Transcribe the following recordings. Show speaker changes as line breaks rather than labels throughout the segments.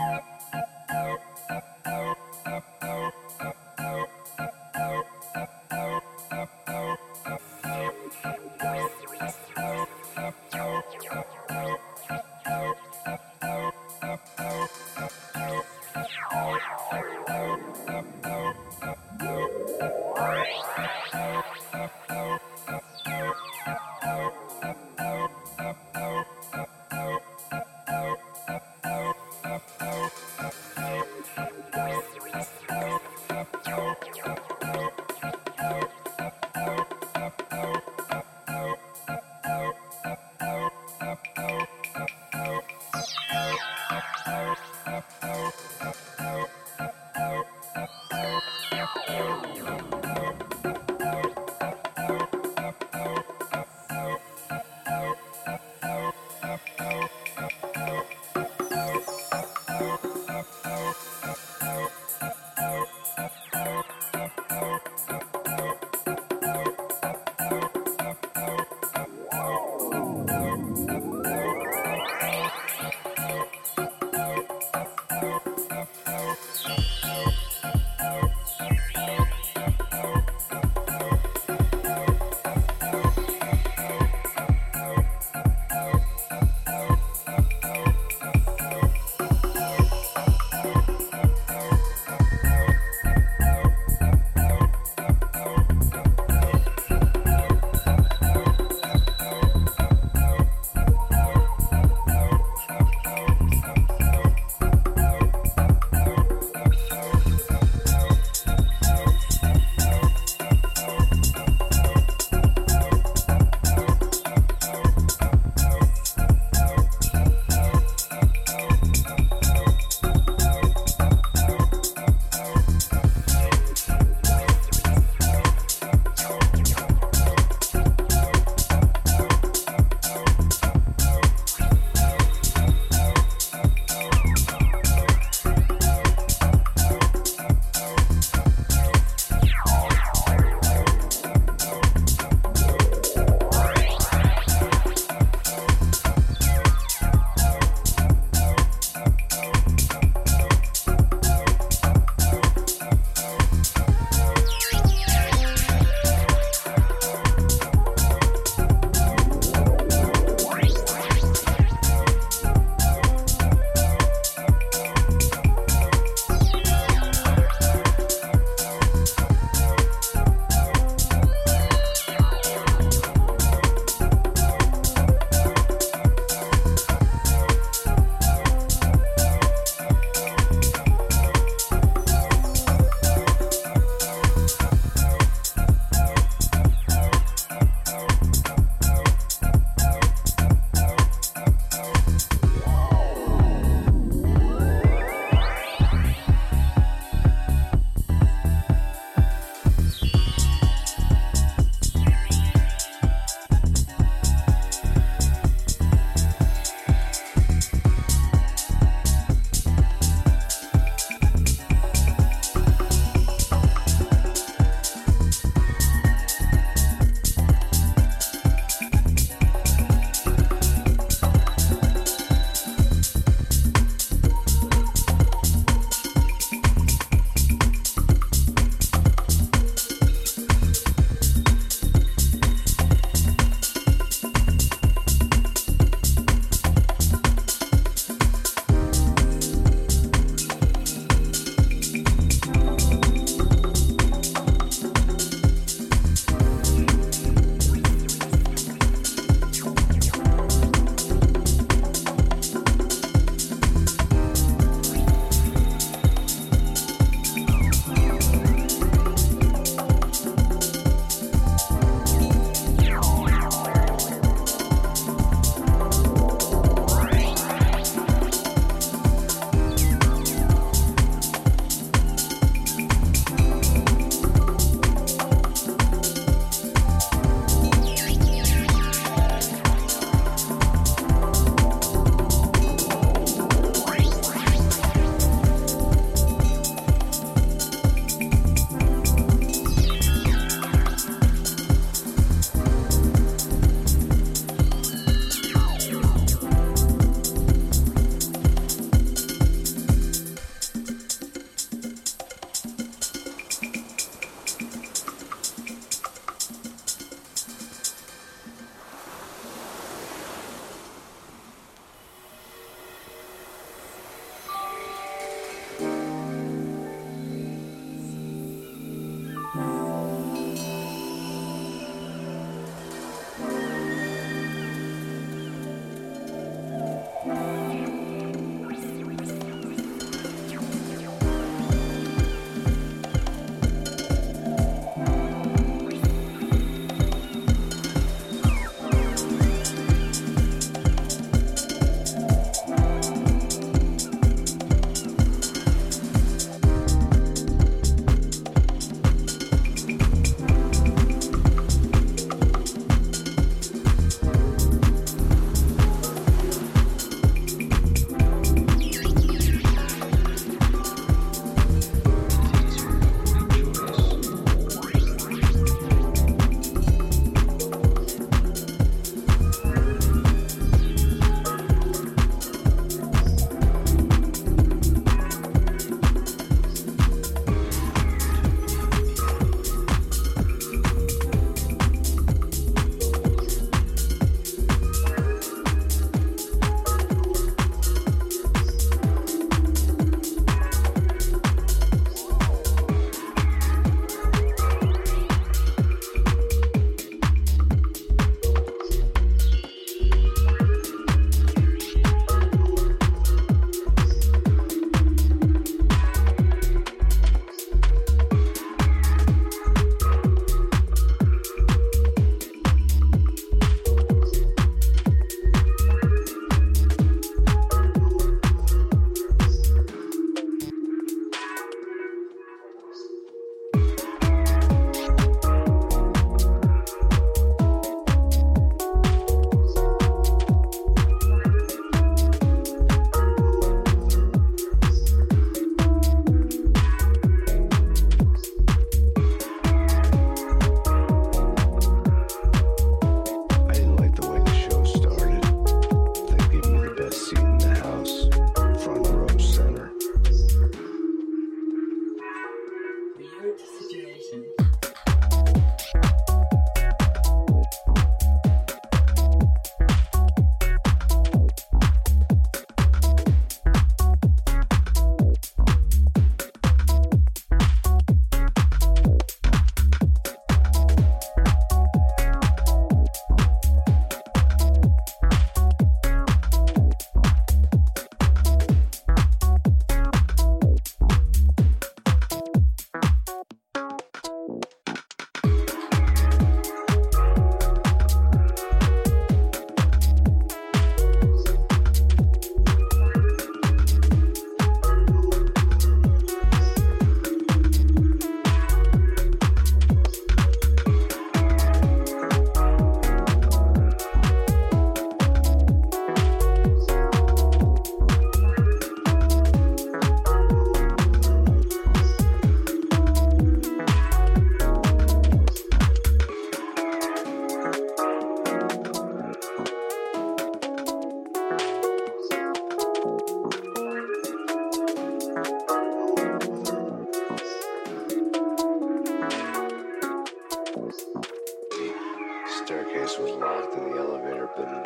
out.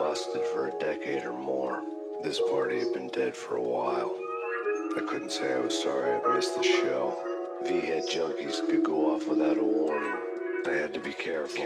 lasted for a decade or more. This party had been dead for a while. I couldn't say I was sorry I missed the show. V-head junkies could go off without a warning. I had to be careful.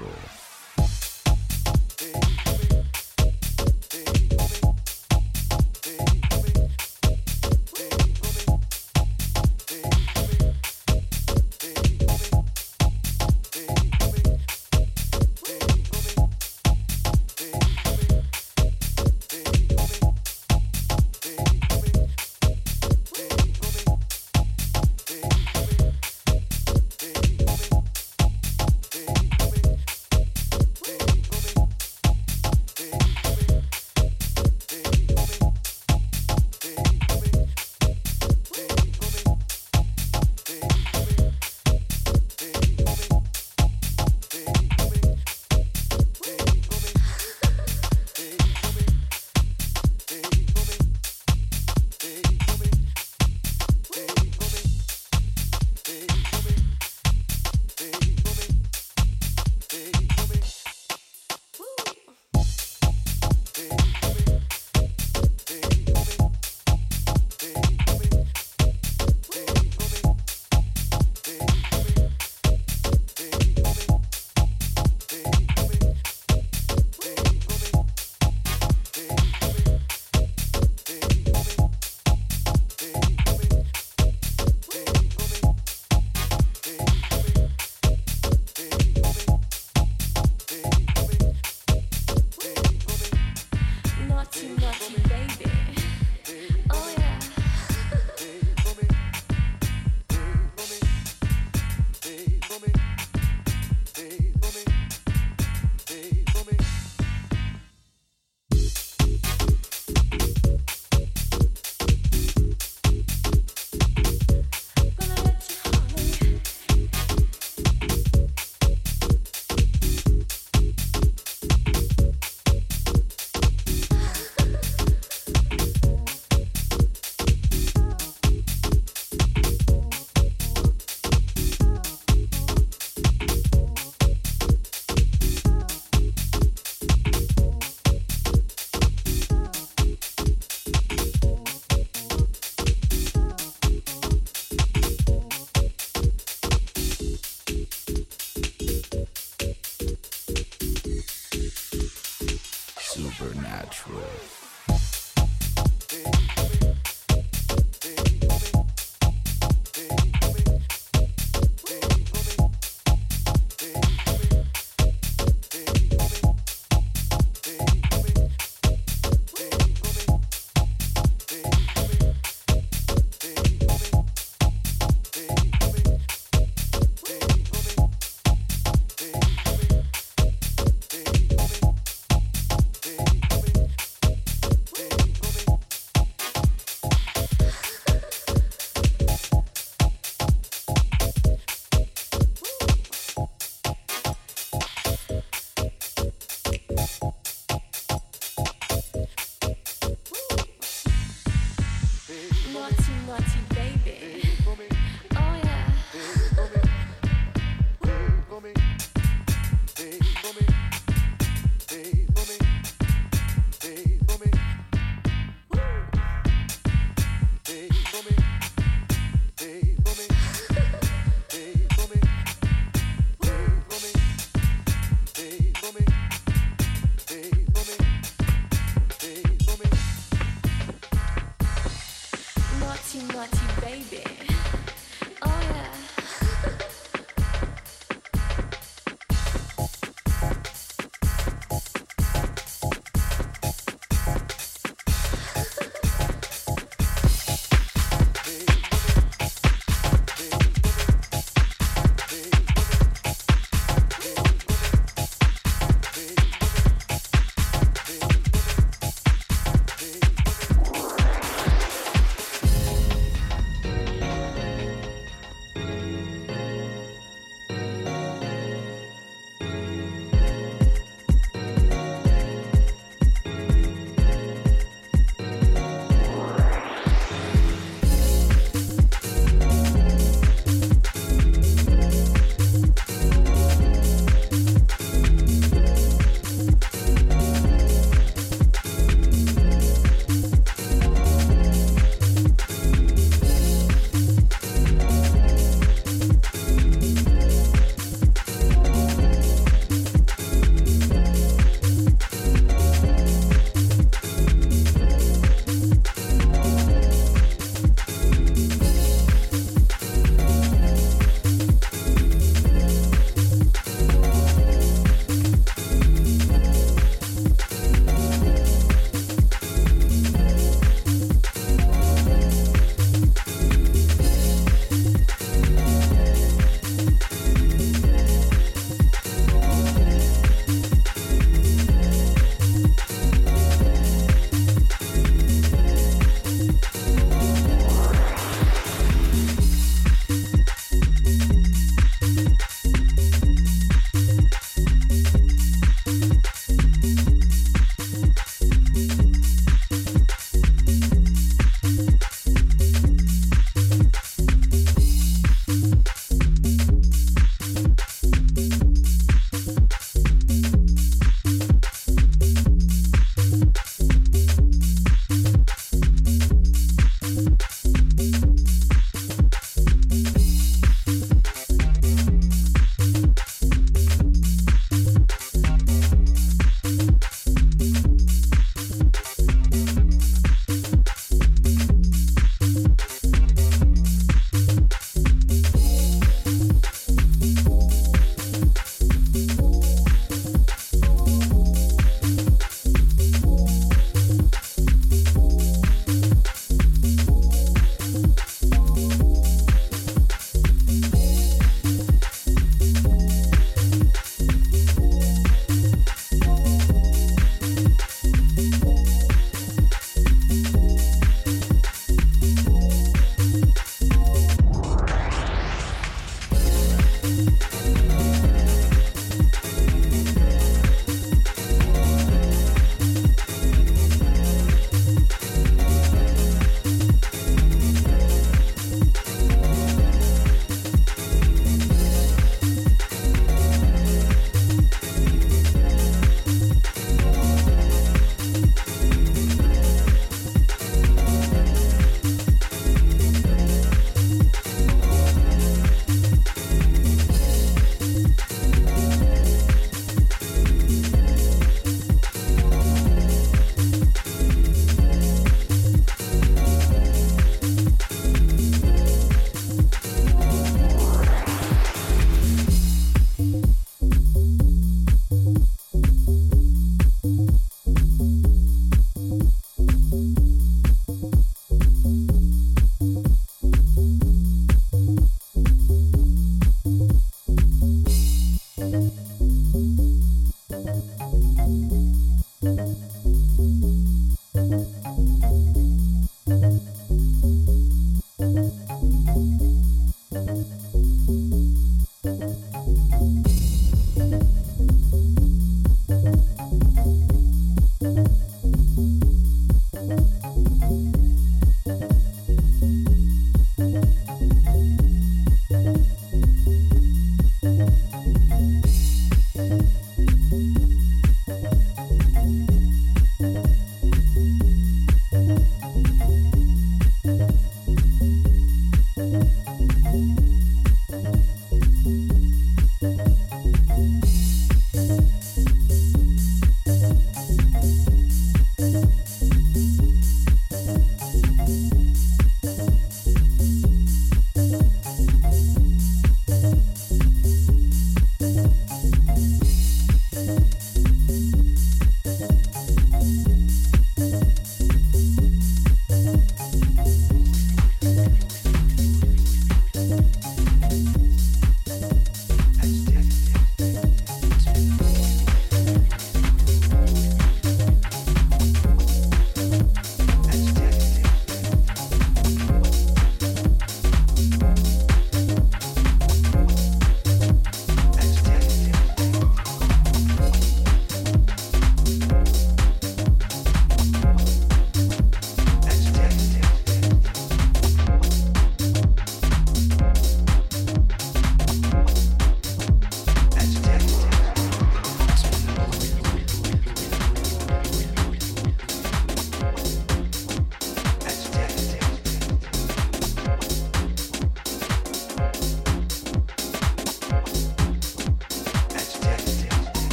Supernatural.